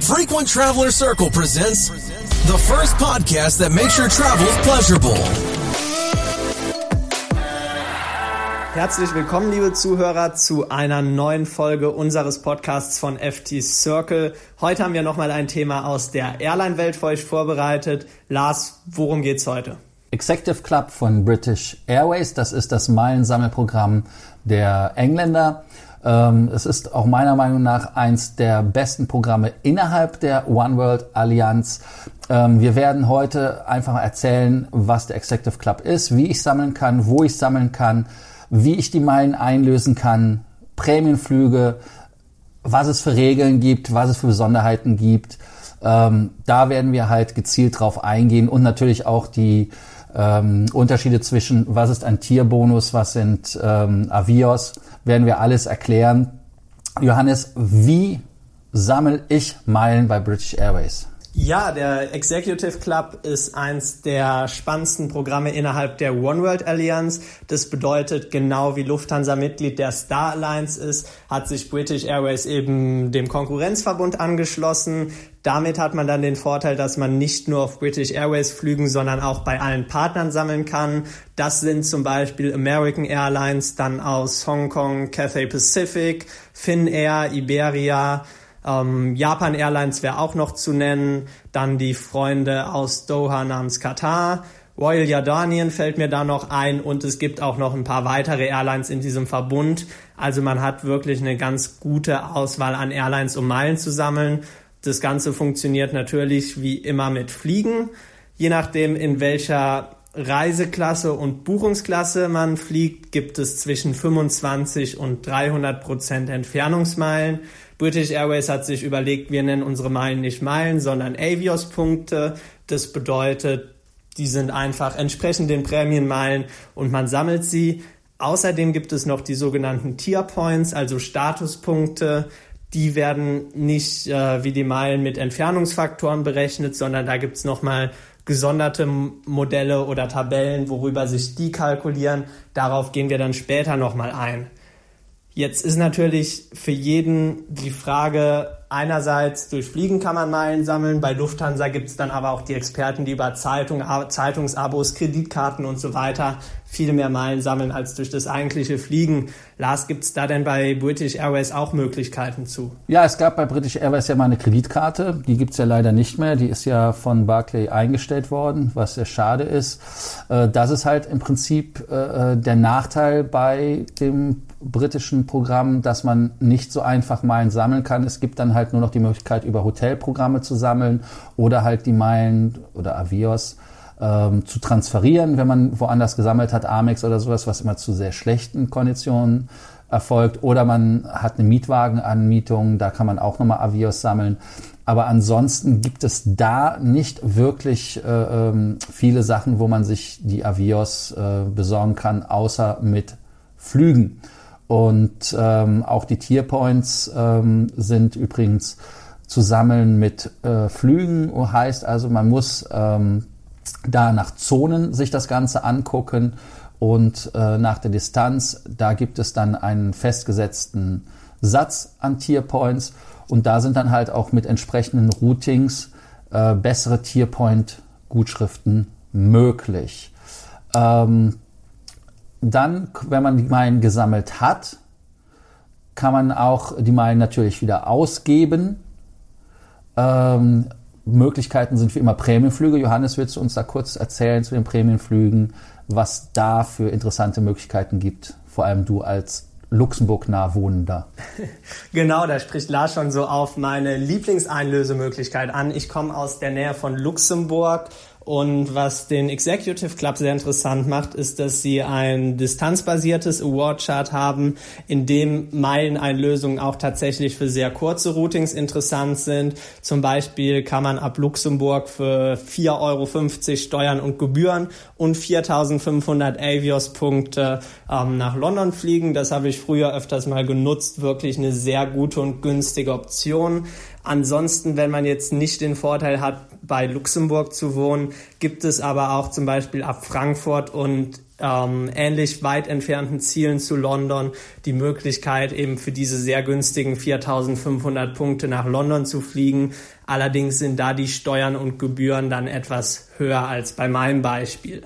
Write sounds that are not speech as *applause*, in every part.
Frequent Traveler Circle presents the first podcast that makes your travels pleasurable. Herzlich willkommen, liebe Zuhörer, zu einer neuen Folge unseres Podcasts von FT Circle. Heute haben wir nochmal ein Thema aus der Airline-Welt für euch vorbereitet. Lars, worum geht's heute? Executive Club von British Airways, das ist das Meilensammelprogramm der Engländer. Ähm, es ist auch meiner Meinung nach eins der besten Programme innerhalb der One World Allianz. Ähm, wir werden heute einfach erzählen, was der Executive Club ist, wie ich sammeln kann, wo ich sammeln kann, wie ich die Meilen einlösen kann, Prämienflüge, was es für Regeln gibt, was es für Besonderheiten gibt. Ähm, da werden wir halt gezielt drauf eingehen und natürlich auch die ähm, Unterschiede zwischen, was ist ein Tierbonus, was sind ähm, Avios, werden wir alles erklären. Johannes, wie sammle ich Meilen bei British Airways? Ja, der Executive Club ist eins der spannendsten Programme innerhalb der One World Allianz. Das bedeutet, genau wie Lufthansa Mitglied der Star Alliance ist, hat sich British Airways eben dem Konkurrenzverbund angeschlossen. Damit hat man dann den Vorteil, dass man nicht nur auf British Airways Flügen, sondern auch bei allen Partnern sammeln kann. Das sind zum Beispiel American Airlines, dann aus Hongkong, Cathay Pacific, Finnair, Iberia, ähm, Japan Airlines wäre auch noch zu nennen. Dann die Freunde aus Doha namens Katar. Royal Jordanien fällt mir da noch ein und es gibt auch noch ein paar weitere Airlines in diesem Verbund. Also man hat wirklich eine ganz gute Auswahl an Airlines, um Meilen zu sammeln. Das Ganze funktioniert natürlich wie immer mit Fliegen. Je nachdem, in welcher Reiseklasse und Buchungsklasse man fliegt, gibt es zwischen 25 und 300 Prozent Entfernungsmeilen. British Airways hat sich überlegt, wir nennen unsere Meilen nicht Meilen, sondern Avios-Punkte. Das bedeutet, die sind einfach entsprechend den Prämienmeilen und man sammelt sie. Außerdem gibt es noch die sogenannten Tier Points, also Statuspunkte. Die werden nicht äh, wie die Meilen mit Entfernungsfaktoren berechnet, sondern da gibt es nochmal gesonderte Modelle oder Tabellen, worüber sich die kalkulieren. Darauf gehen wir dann später nochmal ein. Jetzt ist natürlich für jeden die Frage, einerseits durch Fliegen kann man Meilen sammeln, bei Lufthansa gibt es dann aber auch die Experten, die über Zeitung, Zeitungsabos, Kreditkarten und so weiter viel mehr Meilen sammeln als durch das eigentliche Fliegen. Lars, gibt es da denn bei British Airways auch Möglichkeiten zu? Ja, es gab bei British Airways ja mal eine Kreditkarte. Die gibt es ja leider nicht mehr. Die ist ja von Barclay eingestellt worden, was sehr schade ist. Äh, das ist halt im Prinzip äh, äh, der Nachteil bei dem britischen Programm, dass man nicht so einfach Meilen sammeln kann. Es gibt dann halt nur noch die Möglichkeit, über Hotelprogramme zu sammeln oder halt die Meilen oder Avios ähm, zu transferieren, wenn man woanders gesammelt hat, Amex oder sowas, was immer zu sehr schlechten Konditionen erfolgt. Oder man hat eine Mietwagenanmietung, da kann man auch nochmal Avios sammeln. Aber ansonsten gibt es da nicht wirklich äh, ähm, viele Sachen, wo man sich die Avios äh, besorgen kann, außer mit Flügen. Und ähm, auch die Tierpoints ähm, sind übrigens zu sammeln mit äh, Flügen. Heißt also, man muss ähm, da nach Zonen sich das Ganze angucken und äh, nach der Distanz, da gibt es dann einen festgesetzten Satz an Tierpoints und da sind dann halt auch mit entsprechenden Routings äh, bessere Tierpoint-Gutschriften möglich. Ähm, dann, wenn man die Meilen gesammelt hat, kann man auch die Meilen natürlich wieder ausgeben. Ähm, Möglichkeiten sind wie immer Prämienflüge. Johannes, willst du uns da kurz erzählen zu den Prämienflügen, was da für interessante Möglichkeiten gibt? Vor allem du als Luxemburg nah wohnender. *laughs* Genau, da spricht Lars schon so auf meine Lieblingseinlösemöglichkeit an. Ich komme aus der Nähe von Luxemburg und was den Executive Club sehr interessant macht, ist, dass sie ein distanzbasiertes Award-Chart haben, in dem Meileneinlösungen auch tatsächlich für sehr kurze Routings interessant sind. Zum Beispiel kann man ab Luxemburg für 4,50 Euro Steuern und Gebühren und 4.500 Avios-Punkte ähm, nach London fliegen. Das habe ich früher öfters mal genutzt. Wirklich eine sehr gute und günstige Option. Ansonsten, wenn man jetzt nicht den Vorteil hat, bei Luxemburg zu wohnen, gibt es aber auch zum Beispiel ab Frankfurt und ähm, ähnlich weit entfernten Zielen zu London die Möglichkeit, eben für diese sehr günstigen 4500 Punkte nach London zu fliegen. Allerdings sind da die Steuern und Gebühren dann etwas höher als bei meinem Beispiel.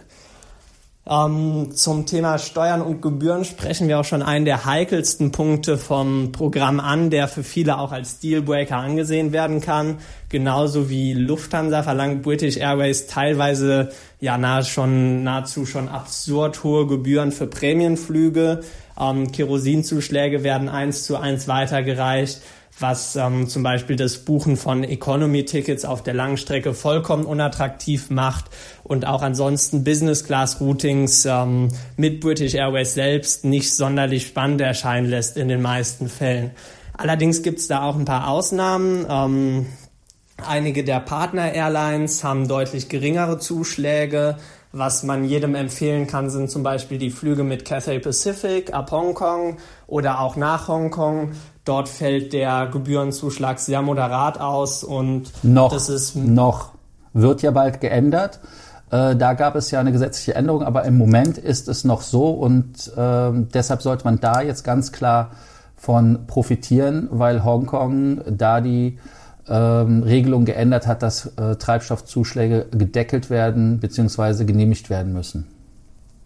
Ähm, zum Thema Steuern und Gebühren sprechen wir auch schon einen der heikelsten Punkte vom Programm an, der für viele auch als Dealbreaker angesehen werden kann. Genauso wie Lufthansa verlangt British Airways teilweise ja nahe schon, nahezu schon absurd hohe Gebühren für Prämienflüge. Ähm, Kerosinzuschläge werden eins zu eins weitergereicht was ähm, zum Beispiel das Buchen von Economy-Tickets auf der Langstrecke vollkommen unattraktiv macht und auch ansonsten Business-Class-Routings ähm, mit British Airways selbst nicht sonderlich spannend erscheinen lässt in den meisten Fällen. Allerdings gibt es da auch ein paar Ausnahmen. Ähm, einige der Partner-Airlines haben deutlich geringere Zuschläge. Was man jedem empfehlen kann, sind zum Beispiel die Flüge mit Cathay Pacific ab Hongkong oder auch nach Hongkong. Dort fällt der Gebührenzuschlag sehr moderat aus und noch, das ist noch wird ja bald geändert. Äh, da gab es ja eine gesetzliche Änderung, aber im Moment ist es noch so und äh, deshalb sollte man da jetzt ganz klar von profitieren, weil Hongkong da die ähm, Regelung geändert hat, dass äh, Treibstoffzuschläge gedeckelt werden bzw. genehmigt werden müssen.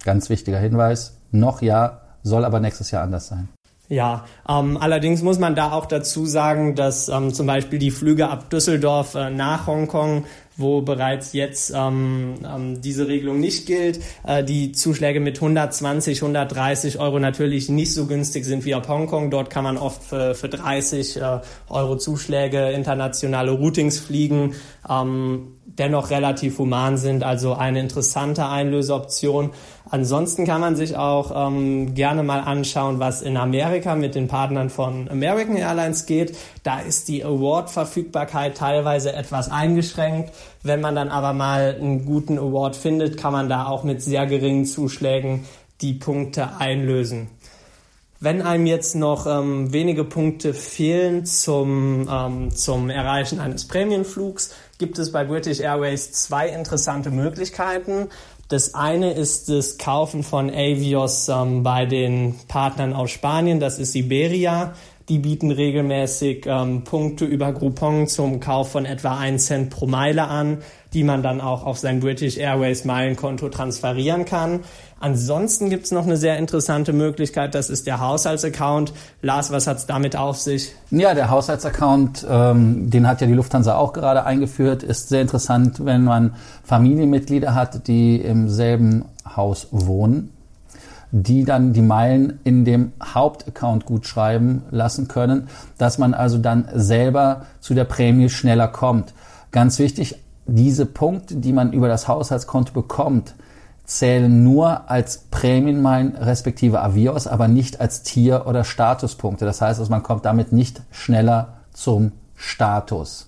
Ganz wichtiger Hinweis. Noch ja, soll aber nächstes Jahr anders sein. Ja, ähm, allerdings muss man da auch dazu sagen, dass ähm, zum Beispiel die Flüge ab Düsseldorf äh, nach Hongkong wo bereits jetzt ähm, ähm, diese Regelung nicht gilt, äh, die Zuschläge mit 120, 130 Euro natürlich nicht so günstig sind wie ab Hongkong. Dort kann man oft für, für 30 äh, Euro Zuschläge internationale Routings fliegen. Ähm, dennoch relativ human sind, also eine interessante Einlöseoption. Ansonsten kann man sich auch ähm, gerne mal anschauen, was in Amerika mit den Partnern von American Airlines geht. Da ist die Award-Verfügbarkeit teilweise etwas eingeschränkt. Wenn man dann aber mal einen guten Award findet, kann man da auch mit sehr geringen Zuschlägen die Punkte einlösen. Wenn einem jetzt noch ähm, wenige Punkte fehlen zum, ähm, zum Erreichen eines Prämienflugs, gibt es bei British Airways zwei interessante Möglichkeiten. Das eine ist das Kaufen von Avios ähm, bei den Partnern aus Spanien, das ist Iberia. Die bieten regelmäßig ähm, Punkte über Groupon zum Kauf von etwa 1 Cent pro Meile an, die man dann auch auf sein British Airways Meilenkonto transferieren kann. Ansonsten gibt's noch eine sehr interessante Möglichkeit, das ist der Haushaltsaccount. Lars, was hat's damit auf sich? Ja, der Haushaltsaccount, ähm, den hat ja die Lufthansa auch gerade eingeführt, ist sehr interessant, wenn man Familienmitglieder hat, die im selben Haus wohnen die dann die Meilen in dem Hauptaccount gut schreiben lassen können, dass man also dann selber zu der Prämie schneller kommt. Ganz wichtig, diese Punkte, die man über das Haushaltskonto bekommt, zählen nur als Prämienmeilen respektive Avios, aber nicht als Tier- oder Statuspunkte. Das heißt, also man kommt damit nicht schneller zum Status.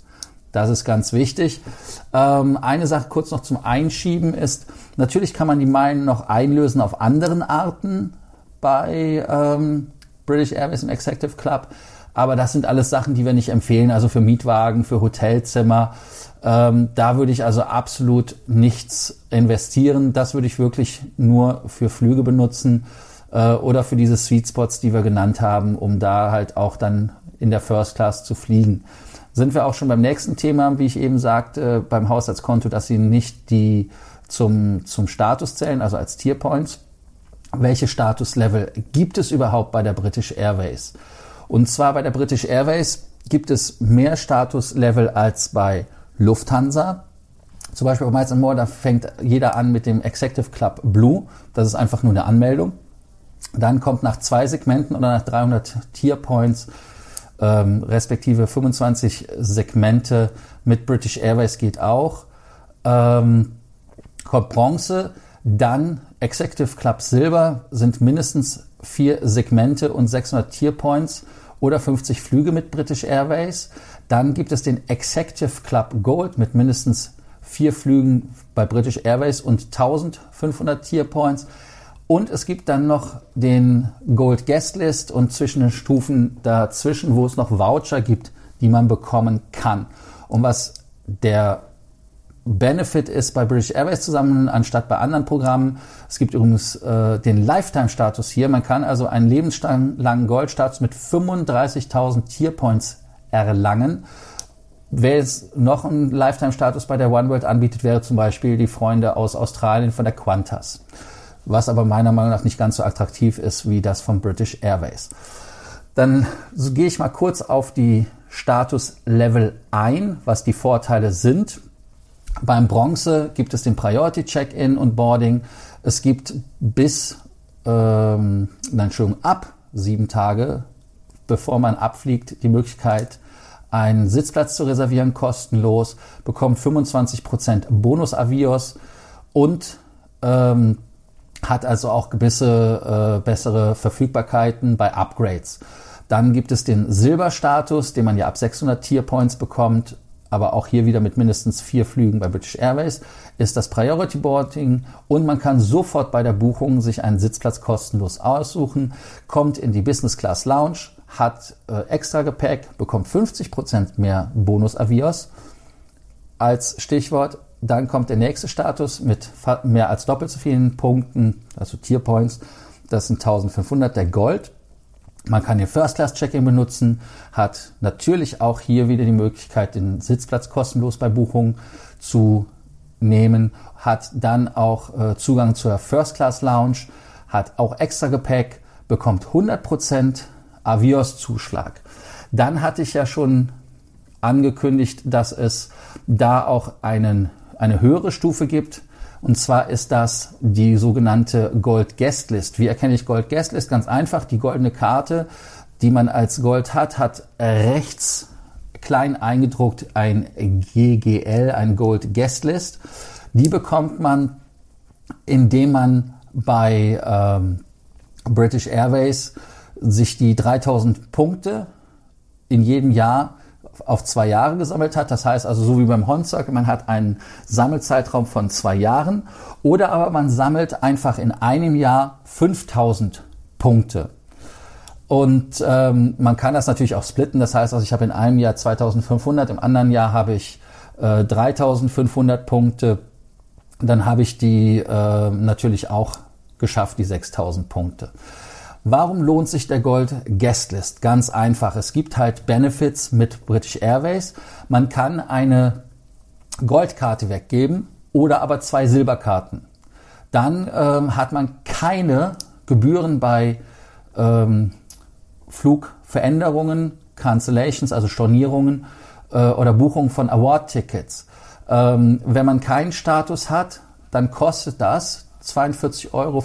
Das ist ganz wichtig. Ähm, eine Sache kurz noch zum Einschieben ist, natürlich kann man die Meilen noch einlösen auf anderen Arten bei ähm, British Airways im Executive Club. Aber das sind alles Sachen, die wir nicht empfehlen, also für Mietwagen, für Hotelzimmer. Ähm, da würde ich also absolut nichts investieren. Das würde ich wirklich nur für Flüge benutzen äh, oder für diese Sweet Spots, die wir genannt haben, um da halt auch dann in der First Class zu fliegen. Sind wir auch schon beim nächsten Thema, wie ich eben sagte, beim Haushaltskonto, dass sie nicht die zum, zum Status zählen, also als Tier Points. Welche Statuslevel gibt es überhaupt bei der British Airways? Und zwar bei der British Airways gibt es mehr Statuslevel als bei Lufthansa. Zum Beispiel bei Miles More, da fängt jeder an mit dem Executive Club Blue. Das ist einfach nur eine Anmeldung. Dann kommt nach zwei Segmenten oder nach 300 Tier Points ähm, respektive 25 Segmente mit British Airways geht auch. Ähm, kommt Bronze, dann Executive Club Silber sind mindestens vier Segmente und 600 Tier Points oder 50 Flüge mit British Airways. Dann gibt es den Executive Club Gold mit mindestens vier Flügen bei British Airways und 1500 Tier Points. Und es gibt dann noch den Gold Guest List und zwischen den Stufen dazwischen, wo es noch Voucher gibt, die man bekommen kann. Und was der Benefit ist bei British Airways zusammen anstatt bei anderen Programmen. Es gibt übrigens äh, den Lifetime-Status hier. Man kann also einen lebenslangen Goldstatus mit 35.000 Tierpoints erlangen. Wer jetzt noch einen Lifetime-Status bei der OneWorld anbietet, wäre zum Beispiel die Freunde aus Australien von der Qantas. Was aber meiner Meinung nach nicht ganz so attraktiv ist wie das von British Airways. Dann so gehe ich mal kurz auf die Status Level ein, was die Vorteile sind. Beim Bronze gibt es den Priority Check-in und Boarding. Es gibt bis, ähm, Entschuldigung, ab sieben Tage, bevor man abfliegt, die Möglichkeit, einen Sitzplatz zu reservieren, kostenlos, bekommt 25% Bonus-Avios und ähm, hat also auch gewisse äh, bessere Verfügbarkeiten bei Upgrades. Dann gibt es den Silberstatus, den man ja ab 600 Tierpoints bekommt, aber auch hier wieder mit mindestens vier Flügen bei British Airways, ist das Priority Boarding und man kann sofort bei der Buchung sich einen Sitzplatz kostenlos aussuchen, kommt in die Business Class Lounge, hat äh, extra Gepäck, bekommt 50% mehr Bonus-Avios als Stichwort. Dann kommt der nächste Status mit mehr als doppelt so vielen Punkten, also Tierpoints. Das sind 1500 der Gold. Man kann den First-Class-Check-In benutzen, hat natürlich auch hier wieder die Möglichkeit, den Sitzplatz kostenlos bei Buchung zu nehmen, hat dann auch äh, Zugang zur First-Class-Lounge, hat auch extra Gepäck, bekommt 100% Avios-Zuschlag. Dann hatte ich ja schon angekündigt, dass es da auch einen, eine höhere Stufe gibt, und zwar ist das die sogenannte Gold Guest List. Wie erkenne ich Gold Guest List? Ganz einfach. Die goldene Karte, die man als Gold hat, hat rechts klein eingedruckt ein GGL, ein Gold Guest List. Die bekommt man, indem man bei ähm, British Airways sich die 3000 Punkte in jedem Jahr auf zwei Jahre gesammelt hat. Das heißt also so wie beim Hornstock, man hat einen Sammelzeitraum von zwei Jahren oder aber man sammelt einfach in einem Jahr 5000 Punkte. Und ähm, man kann das natürlich auch splitten. Das heißt also, ich habe in einem Jahr 2500, im anderen Jahr habe ich äh, 3500 Punkte. Dann habe ich die äh, natürlich auch geschafft, die 6000 Punkte. Warum lohnt sich der Gold Guest List? Ganz einfach. Es gibt halt Benefits mit British Airways. Man kann eine Goldkarte weggeben oder aber zwei Silberkarten. Dann ähm, hat man keine Gebühren bei ähm, Flugveränderungen, Cancellations, also Stornierungen äh, oder Buchungen von Award-Tickets. Ähm, wenn man keinen Status hat, dann kostet das 42,50 Euro,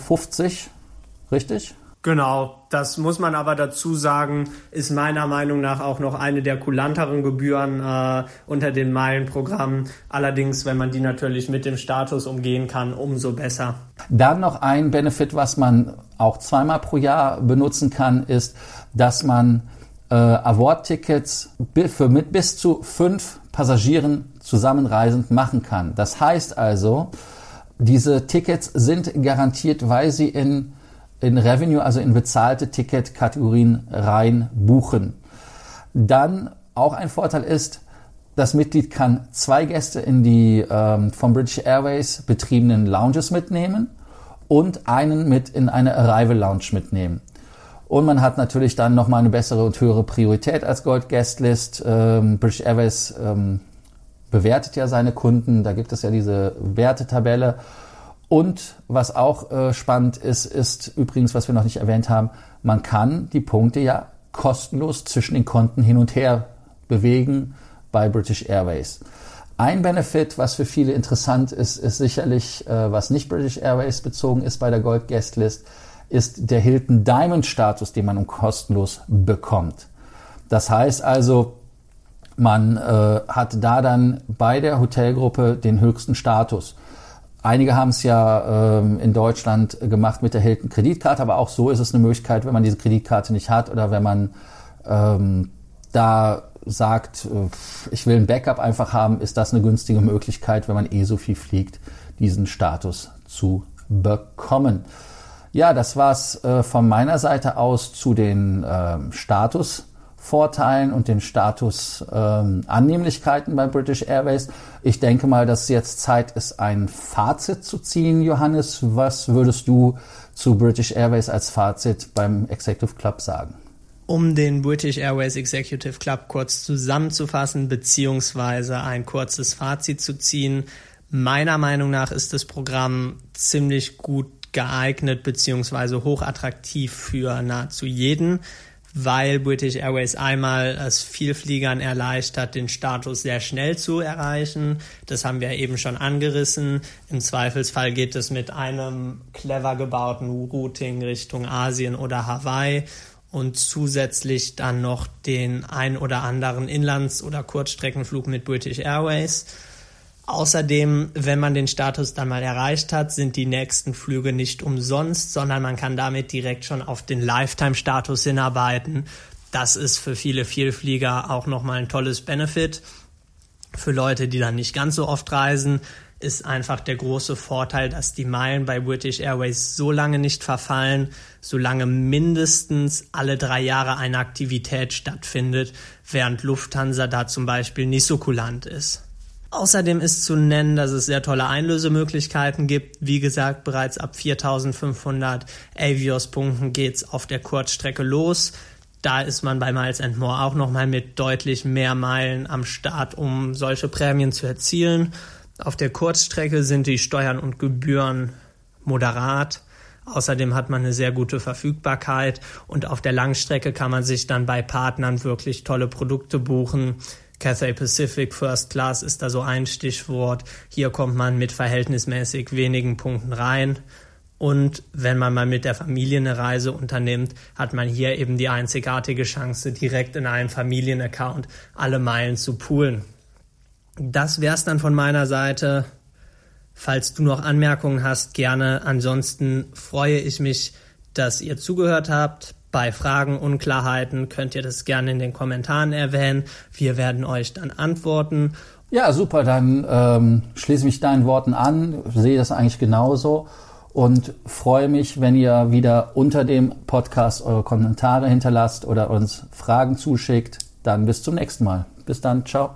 richtig? Genau, das muss man aber dazu sagen, ist meiner Meinung nach auch noch eine der kulanteren Gebühren äh, unter den Meilenprogrammen. Allerdings, wenn man die natürlich mit dem Status umgehen kann, umso besser. Dann noch ein Benefit, was man auch zweimal pro Jahr benutzen kann, ist, dass man äh, Award-Tickets für mit bis zu fünf Passagieren zusammenreisend machen kann. Das heißt also, diese Tickets sind garantiert, weil sie in in Revenue, also in bezahlte Ticketkategorien rein buchen. Dann auch ein Vorteil ist, das Mitglied kann zwei Gäste in die ähm, von British Airways betriebenen Lounges mitnehmen und einen mit in eine Arrival Lounge mitnehmen. Und man hat natürlich dann nochmal eine bessere und höhere Priorität als Gold Guest List. Ähm, British Airways ähm, bewertet ja seine Kunden, da gibt es ja diese Wertetabelle und was auch äh, spannend ist, ist übrigens, was wir noch nicht erwähnt haben, man kann die Punkte ja kostenlos zwischen den Konten hin und her bewegen bei British Airways. Ein Benefit, was für viele interessant ist, ist sicherlich, äh, was nicht British Airways bezogen ist bei der Gold Guest List, ist der Hilton Diamond Status, den man um kostenlos bekommt. Das heißt also, man äh, hat da dann bei der Hotelgruppe den höchsten Status. Einige haben es ja ähm, in Deutschland gemacht mit der Hilton Kreditkarte, aber auch so ist es eine Möglichkeit, wenn man diese Kreditkarte nicht hat oder wenn man ähm, da sagt, äh, ich will ein Backup einfach haben, ist das eine günstige Möglichkeit, wenn man eh so viel fliegt, diesen Status zu bekommen. Ja, das war's äh, von meiner Seite aus zu den äh, Status Vorteilen und den Status ähm, Annehmlichkeiten bei British Airways. Ich denke mal, dass jetzt Zeit ist, ein Fazit zu ziehen. Johannes, was würdest du zu British Airways als Fazit beim Executive Club sagen? Um den British Airways Executive Club kurz zusammenzufassen, beziehungsweise ein kurzes Fazit zu ziehen. Meiner Meinung nach ist das Programm ziemlich gut geeignet, beziehungsweise hochattraktiv für nahezu jeden weil British Airways einmal es Vielfliegern erleichtert, den Status sehr schnell zu erreichen. Das haben wir eben schon angerissen. Im Zweifelsfall geht es mit einem clever gebauten Routing Richtung Asien oder Hawaii und zusätzlich dann noch den ein oder anderen Inlands- oder Kurzstreckenflug mit British Airways. Außerdem, wenn man den Status dann mal erreicht hat, sind die nächsten Flüge nicht umsonst, sondern man kann damit direkt schon auf den Lifetime-Status hinarbeiten. Das ist für viele Vielflieger auch nochmal ein tolles Benefit. Für Leute, die dann nicht ganz so oft reisen, ist einfach der große Vorteil, dass die Meilen bei British Airways so lange nicht verfallen, solange mindestens alle drei Jahre eine Aktivität stattfindet, während Lufthansa da zum Beispiel nicht so kulant ist. Außerdem ist zu nennen, dass es sehr tolle Einlösemöglichkeiten gibt. Wie gesagt, bereits ab 4500 Avios-Punkten geht's auf der Kurzstrecke los. Da ist man bei Miles and More auch nochmal mit deutlich mehr Meilen am Start, um solche Prämien zu erzielen. Auf der Kurzstrecke sind die Steuern und Gebühren moderat. Außerdem hat man eine sehr gute Verfügbarkeit und auf der Langstrecke kann man sich dann bei Partnern wirklich tolle Produkte buchen, Cathay Pacific First Class ist da so ein Stichwort. Hier kommt man mit verhältnismäßig wenigen Punkten rein. Und wenn man mal mit der Familie eine Reise unternimmt, hat man hier eben die einzigartige Chance, direkt in einem Familienaccount alle Meilen zu poolen. Das wär's dann von meiner Seite. Falls du noch Anmerkungen hast, gerne. Ansonsten freue ich mich, dass ihr zugehört habt. Bei Fragen, Unklarheiten könnt ihr das gerne in den Kommentaren erwähnen. Wir werden euch dann antworten. Ja, super. Dann ähm, schließe mich deinen Worten an, sehe das eigentlich genauso und freue mich, wenn ihr wieder unter dem Podcast eure Kommentare hinterlasst oder uns Fragen zuschickt. Dann bis zum nächsten Mal. Bis dann. Ciao.